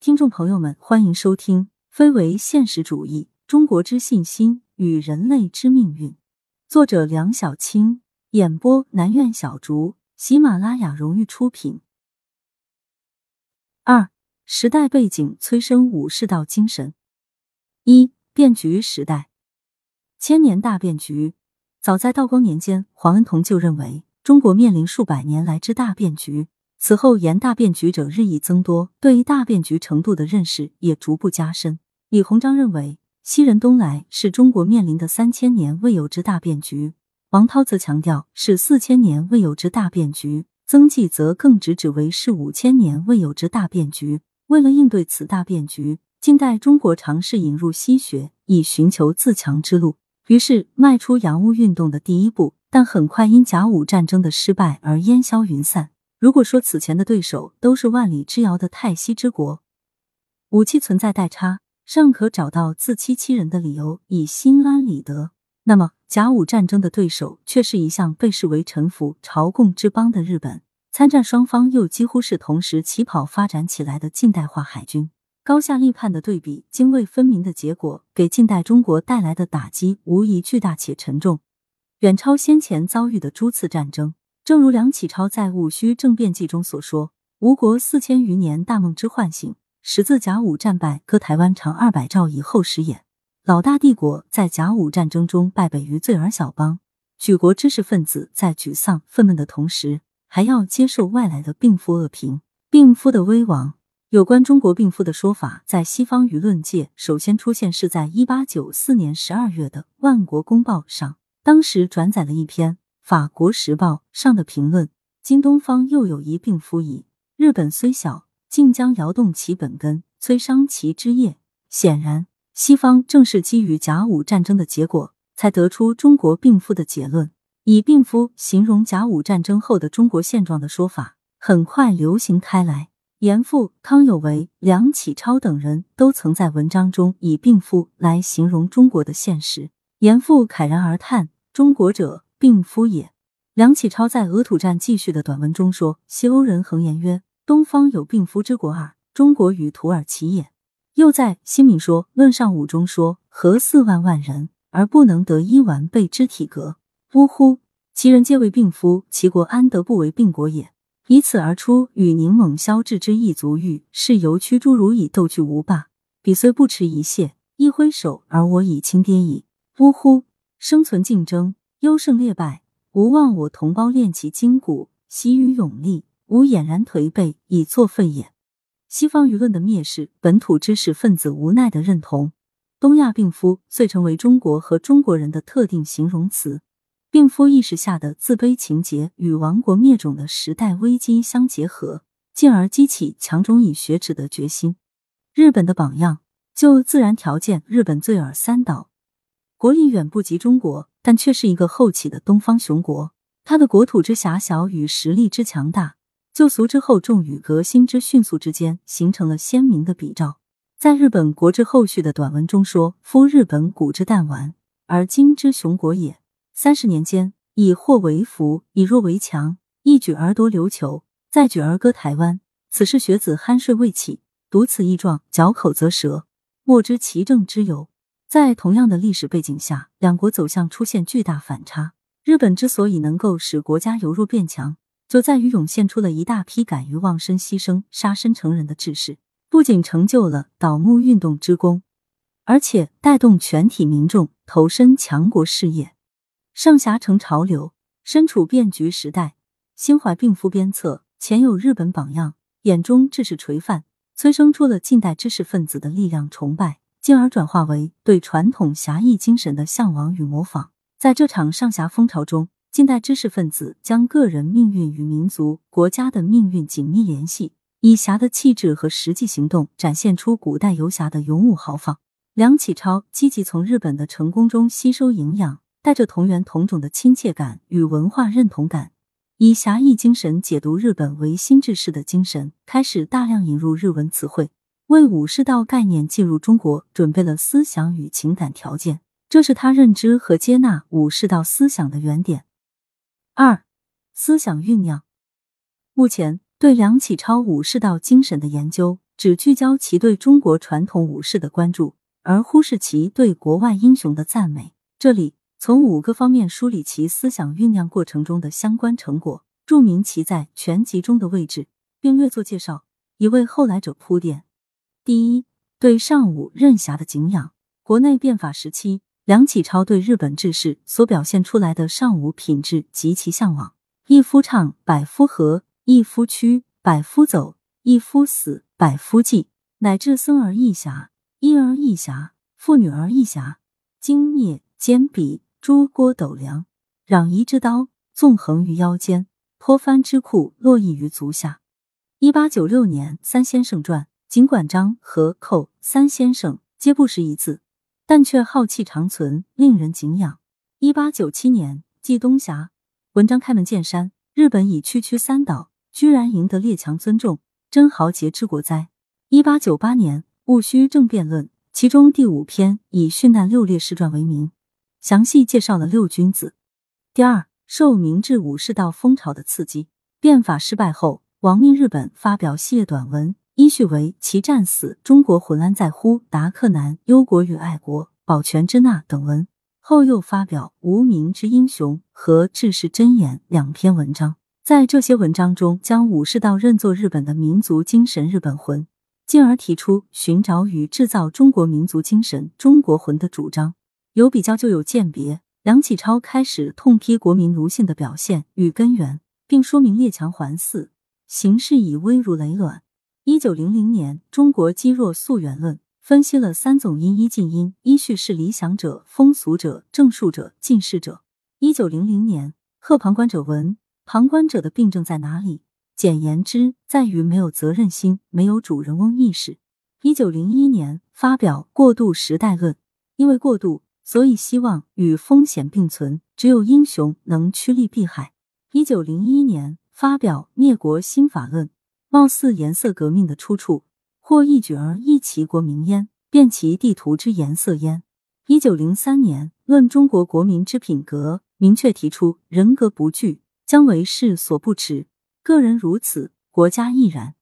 听众朋友们，欢迎收听《非为现实主义：中国之信心与人类之命运》，作者梁小青，演播南苑小竹，喜马拉雅荣誉出品。二、时代背景催生武士道精神。一、变局时代，千年大变局。早在道光年间，黄恩同就认为中国面临数百年来之大变局。此后，言大变局者日益增多，对于大变局程度的认识也逐步加深。李鸿章认为，西人东来是中国面临的三千年未有之大变局；王韬则强调是四千年未有之大变局；曾纪则更直指为是五千年未有之大变局。为了应对此大变局，近代中国尝试引入西学，以寻求自强之路，于是迈出洋务运动的第一步，但很快因甲午战争的失败而烟消云散。如果说此前的对手都是万里之遥的泰西之国，武器存在代差，尚可找到自欺欺人的理由以心安理得，那么甲午战争的对手却是一向被视为臣服朝贡之邦的日本。参战双方又几乎是同时起跑发展起来的近代化海军，高下立判的对比，泾渭分明的结果，给近代中国带来的打击无疑巨大且沉重，远超先前遭遇的诸次战争。正如梁启超在《戊戌政变记》中所说：“吴国四千余年大梦之唤醒，始自甲午战败割台湾长二百兆以后始也。老大帝国在甲午战争中败北于罪尔小邦，举国知识分子在沮丧愤懑的同时，还要接受外来的病夫恶评。病夫的危亡，有关中国病夫的说法，在西方舆论界首先出现是在一八九四年十二月的《万国公报》上，当时转载了一篇。法国时报上的评论：京东方又有一病夫矣。日本虽小，竟将摇动其本根，摧伤其枝叶。显然，西方正是基于甲午战争的结果，才得出中国病夫的结论。以病夫形容甲午战争后的中国现状的说法，很快流行开来。严复、康有为、梁启超等人都曾在文章中以病夫来形容中国的现实。严复慨然而叹：“中国者。”病夫也。梁启超在《俄土战记叙》的短文中说：“西欧人恒言曰：‘东方有病夫之国耳，中国与土耳其也。’又在《新民说论上五》中说：‘何四万万人而不能得一完备之体格？呜呼！其人皆为病夫，其国安得不为病国也？’以此而出，与宁猛消智之一足欲，是由驱诸如以斗拒无霸。彼虽不持一谢，一挥手而我已轻跌矣。呜呼！生存竞争。”优胜劣败，无望我同胞练其筋骨，习于勇力，无俨然颓废以作废也。西方舆论的蔑视，本土知识分子无奈的认同，东亚病夫遂成为中国和中国人的特定形容词。病夫意识下的自卑情节与亡国灭种的时代危机相结合，进而激起强中以学耻的决心。日本的榜样，就自然条件，日本最尔三岛，国力远不及中国。但却是一个后起的东方雄国，它的国土之狭小与实力之强大，旧俗之厚重与革新之迅速之间，形成了鲜明的比照。在日本国之后续的短文中说：“夫日本古之弹丸，而今之雄国也。三十年间，以祸为福，以弱为强，一举而夺琉球，再举而割台湾。此事学子酣睡未起，读此异状，嚼口则舌，莫知其正之由。”在同样的历史背景下，两国走向出现巨大反差。日本之所以能够使国家由弱变强，就在于涌现出了一大批敢于忘身牺牲、杀身成仁的志士，不仅成就了倒幕运动之功，而且带动全体民众投身强国事业。上侠成潮流，身处变局时代，心怀病夫鞭策，前有日本榜样，眼中志士垂范，催生出了近代知识分子的力量崇拜。进而转化为对传统侠义精神的向往与模仿。在这场上侠风潮中，近代知识分子将个人命运与民族、国家的命运紧密联系，以侠的气质和实际行动展现出古代游侠的勇武豪放。梁启超积极从日本的成功中吸收营养，带着同源同种的亲切感与文化认同感，以侠义精神解读日本唯心志士的精神，开始大量引入日文词汇。为武士道概念进入中国准备了思想与情感条件，这是他认知和接纳武士道思想的原点。二、思想酝酿。目前对梁启超武士道精神的研究只聚焦其对中国传统武士的关注，而忽视其对国外英雄的赞美。这里从五个方面梳理其思想酝酿过程中的相关成果，注明其在全集中的位置，并略作介绍，以为后来者铺垫。第一，对尚武任侠的敬仰。国内变法时期，梁启超对日本志士所表现出来的尚武品质极其向往。一夫唱，百夫和；一夫屈，百夫走；一夫死。百夫继，乃至僧而一侠，婴儿一侠，妇女儿一侠。精灭坚笔，诸郭斗梁，攘夷之刀，纵横于腰间；脱藩之库，络绎于足下。一八九六年，三先生传，尽管张和寇三先生皆不识一字，但却浩气长存，令人敬仰。一八九七年，冀东峡，文章开门见山，日本以区区三岛，居然赢得列强尊重。真豪杰之国哉！一八九八年，戊戌政变论，其中第五篇以殉难六烈士传为名，详细介绍了六君子。第二，受明治武士道风潮的刺激，变法失败后，亡命日本，发表系列短文，依序为《其战死》《中国浑安在乎》《达克南》《忧国与爱国》《保全之纳》等文，后又发表《无名之英雄》和《志士箴言》两篇文章。在这些文章中，将武士道认作日本的民族精神、日本魂，进而提出寻找与制造中国民族精神、中国魂的主张。有比较就有鉴别。梁启超开始痛批国民奴性的表现与根源，并说明列强环伺，形势已危如累卵。一九零零年，《中国积弱溯源论》分析了三种因：一近因，依序是理想者、风俗者、正数者、近世者。一九零零年，贺旁观者文。旁观者的病症在哪里？简言之，在于没有责任心，没有主人翁意识。一九零一年发表《过渡时代论》，因为过渡，所以希望与风险并存，只有英雄能趋利避害。一九零一年发表《灭国新法论》，貌似颜色革命的出处，或一举而一齐国民焉，变其地图之颜色焉。一九零三年论中国国民之品格，明确提出人格不惧。将为世所不耻，个人如此，国家亦然。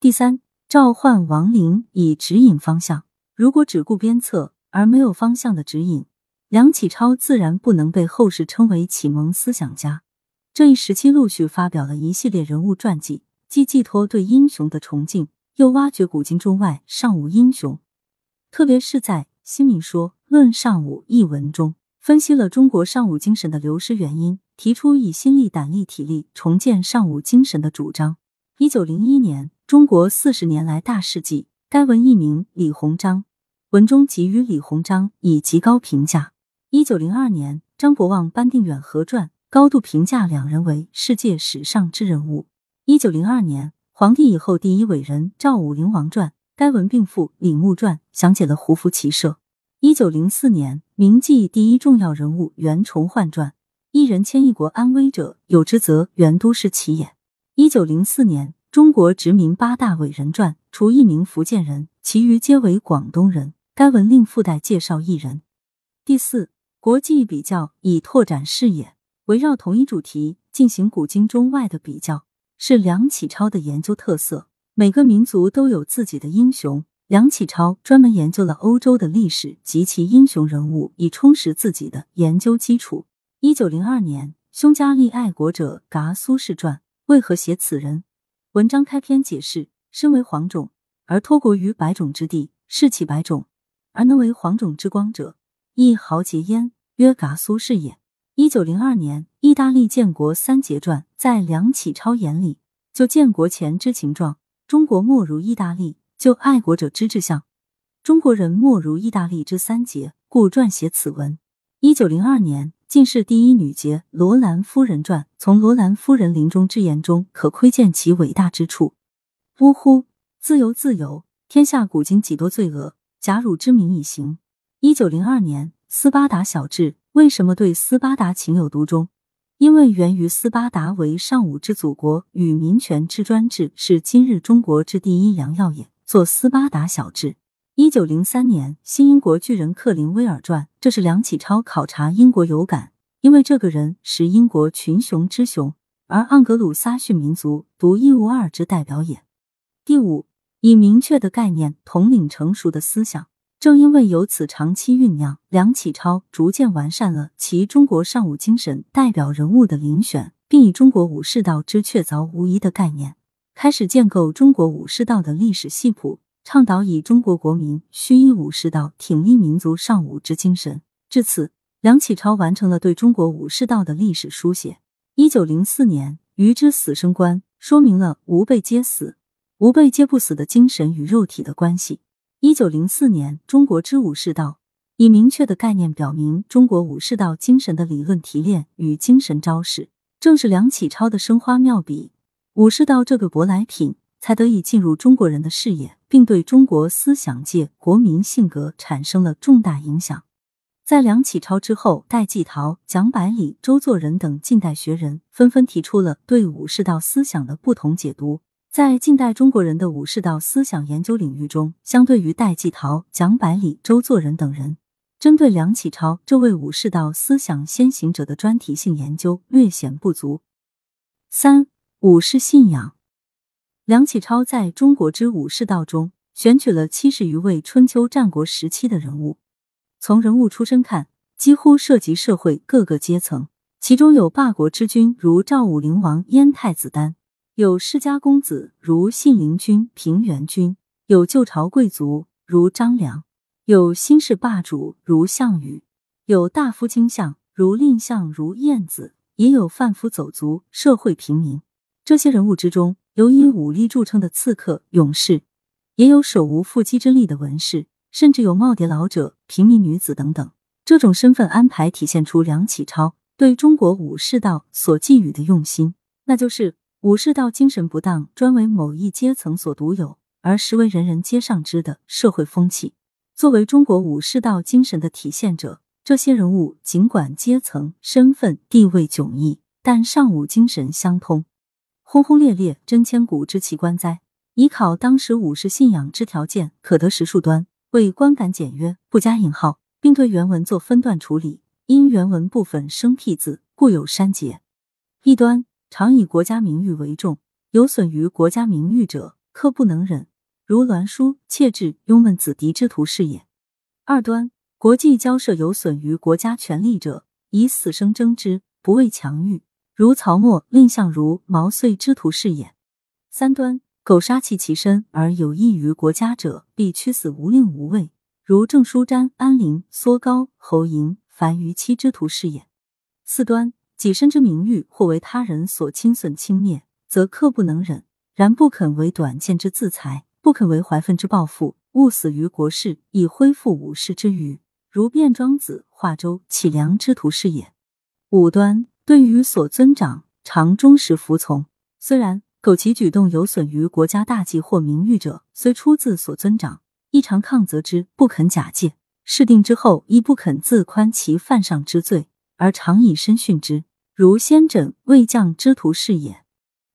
第三，召唤亡灵以指引方向。如果只顾鞭策而没有方向的指引，梁启超自然不能被后世称为启蒙思想家。这一时期陆续发表了一系列人物传记，既寄托对英雄的崇敬，又挖掘古今中外尚武英雄。特别是在《新民说论尚武》一文中，分析了中国尚武精神的流失原因。提出以心力、胆力、体力重建尚武精神的主张。一九零一年，《中国四十年来大事记》，该文译名李鸿章，文中给予李鸿章以极高评价。一九零二年，张伯望、班定远合传，高度评价两人为世界史上之人物。一九零二年，皇帝以后第一伟人赵武灵王传，该文并附李牧传，详解了胡服骑射。一九零四年，铭记第一重要人物袁崇焕传。一人迁一国安危者，有之则袁都是其也。一九零四年，中国殖民八大伟人传，除一名福建人，其余皆为广东人。该文另附带介绍一人。第四，国际比较以拓展视野，围绕同一主题进行古今中外的比较，是梁启超的研究特色。每个民族都有自己的英雄，梁启超专门研究了欧洲的历史及其英雄人物，以充实自己的研究基础。一九零二年，匈加利爱国者噶苏轼传为何写此人？文章开篇解释：身为黄种而托国于白种之地，士气白种而能为黄种之光者，亦豪杰焉。曰噶苏轼也。一九零二年，意大利建国三杰传在梁启超眼里，就建国前之情状，中国莫如意大利；就爱国者之志向，中国人莫如意大利之三杰，故撰写此文。一九零二年。进士第一女杰罗兰夫人传，从罗兰夫人临终之言中，可窥见其伟大之处。呜呼，自由自由！天下古今几多罪恶，假汝之名以行。一九零二年，斯巴达小志为什么对斯巴达情有独钟？因为源于斯巴达为尚武之祖国与民权之专制，是今日中国之第一良药也。做斯巴达小志。一九零三年，新英国巨人克林威尔传，这是梁启超考察英国有感，因为这个人是英国群雄之雄，而盎格鲁撒逊民族独一无二之代表也。第五，以明确的概念统领成熟的思想。正因为有此长期酝酿，梁启超逐渐完善了其中国尚武精神代表人物的遴选，并以中国武士道之确凿无疑的概念，开始建构中国武士道的历史系谱，倡导以中国国民须依武士道挺立民族尚武之精神。至此，梁启超完成了对中国武士道的历史书写。一九零四年，于之死生观说明了吾辈皆死，吾辈皆不死的精神与肉体的关系。一九零四年，中国之武士道以明确的概念表明中国武士道精神的理论提炼与精神招式。正是梁启超的生花妙笔，武士道这个舶来品才得以进入中国人的视野，并对中国思想界、国民性格产生了重大影响。在梁启超之后，戴季陶、蒋百里、周作人等近代学人纷纷提出了对武士道思想的不同解读。在近代中国人的武士道思想研究领域中，相对于戴季陶、蒋百里、周作人等人，针对梁启超这位武士道思想先行者的专题性研究略显不足。三、武士信仰。梁启超在中国之武士道中选取了七十余位春秋战国时期的人物，从人物出身看，几乎涉及社会各个阶层，其中有霸国之君如赵武灵王燕太子丹。有世家公子如信陵君、平原君，有旧朝贵族如张良，有新式霸主如项羽，有大夫卿相如蔺相如晏子，也有贩夫走卒、社会平民。这些人物之中，有以武力著称的刺客、勇士，也有手无缚鸡之力的文士，甚至有耄耋老者、平民女子等等。这种身份安排体现出梁启超对中国武士道所寄予的用心，那就是。武士道精神不当，专为某一阶层所独有，而实为人人皆上知的社会风气。作为中国武士道精神的体现者，这些人物尽管阶层、身份、地位迥异，但尚武精神相通。轰轰烈烈，真千古之奇观哉！以考当时武士信仰之条件，可得十数端。为观感简约，不加引号，并对原文做分段处理。因原文部分生僻字，故有删节。一端。常以国家名誉为重，有损于国家名誉者，刻不能忍，如栾书、妾质、拥闷子弟之徒是也。二端，国际交涉有损于国家权力者，以死生争之，不畏强欲，如曹沫、蔺相如、毛遂之徒是也。三端，苟杀其其身而有益于国家者，必屈死无令无畏，如郑叔瞻、安陵、缩高、侯嬴、樊於期之徒是也。四端。己身之名誉，或为他人所侵损轻蔑，则刻不能忍；然不肯为短见之自裁，不肯为怀愤之报复，勿死于国事，以恢复武士之余，如卞庄子、华州、启良之徒是也。五端对于所尊长，常忠实服从。虽然苟其举动有损于国家大计或名誉者，虽出自所尊长，亦常抗责之，不肯假借。事定之后，亦不肯自宽其犯上之罪。而常以身殉之，如先轸、魏将之徒是也。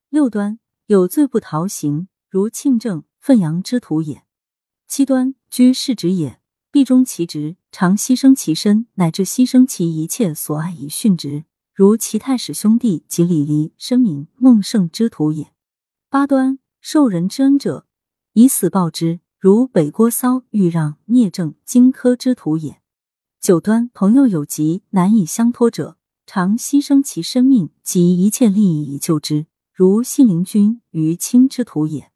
六端有罪不逃刑，如庆正、奋扬之徒也。七端居士职也，必忠其职，常牺牲其身，乃至牺牲其一切所爱以殉职，如齐太史兄弟及李黎、申明、孟胜之徒也。八端受人之恩者，以死报之，如北郭骚、豫让、聂政、荆轲之徒也。九端朋友有疾难以相托者，常牺牲其生命及一切利益以救之，如信陵君、于卿之徒也。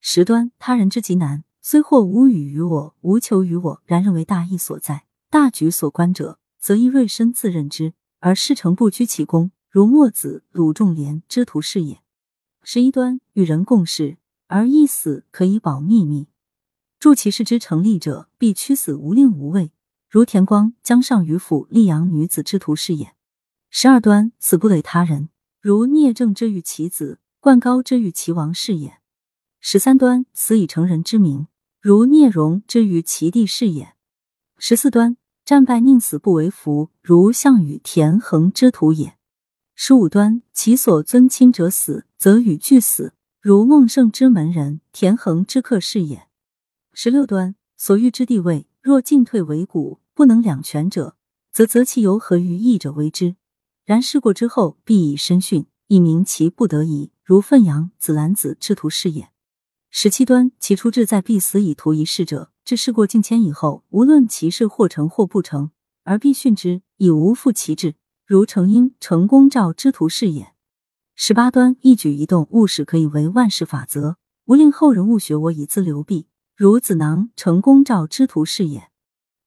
十端他人之疾难，虽或无语于我，无求于我，然认为大义所在，大局所关者，则亦锐身自任之，而事成不居其功，如墨子、鲁仲连之徒是也。十一端与人共事，而一死可以保秘密，助其事之成立者，必屈死无令无畏。如田光、江上虞府溧阳女子之徒是也。十二端死不累他人，如聂政之欲其子，灌高之欲其王是也。十三端死以成人之名，如聂荣之于其弟是也。十四端战败宁死不为福，如项羽、田横之徒也。十五端其所尊亲者死，则与俱死，如孟胜之门人、田横之客是也。十六端所欲之地位，若进退维谷。不能两全者，则择其由何于义者为之。然事过之后，必以身训，以明其不得已。如奋扬、子兰子之徒是也。十七端，其出志在必死以图一事者，至事过境迁以后，无论其事或成或不成，而必训之，以无负其志，如成因、成功照之图是也。十八端，一举一动，务使可以为万事法则，无令后人误学我以自流弊，如子囊、成功照之图是也。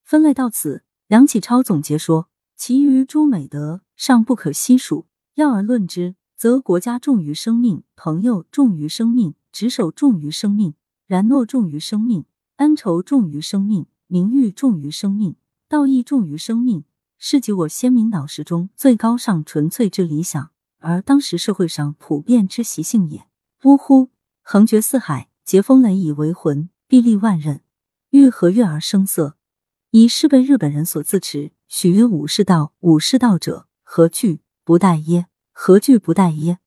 分类到此，梁启超总结说：其余诸美德尚不可悉数，要而论之，则国家重于生命，朋友重于生命。执守重于生命，然诺重于生命，恩仇重于生命，名誉重于生命，道义重于生命，是及我先民脑识中最高尚纯粹之理想，而当时社会上普遍之习性也。呜呼！横绝四海，劫风雷以为魂，臂力万仞，欲何悦而生色？以是被日本人所自持，许曰武士道，武士道者何惧不待耶？何惧不待耶？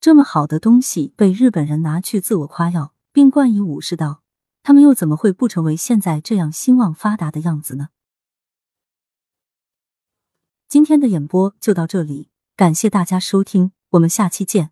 这么好的东西被日本人拿去自我夸耀，并冠以武士道，他们又怎么会不成为现在这样兴旺发达的样子呢？今天的演播就到这里，感谢大家收听，我们下期见。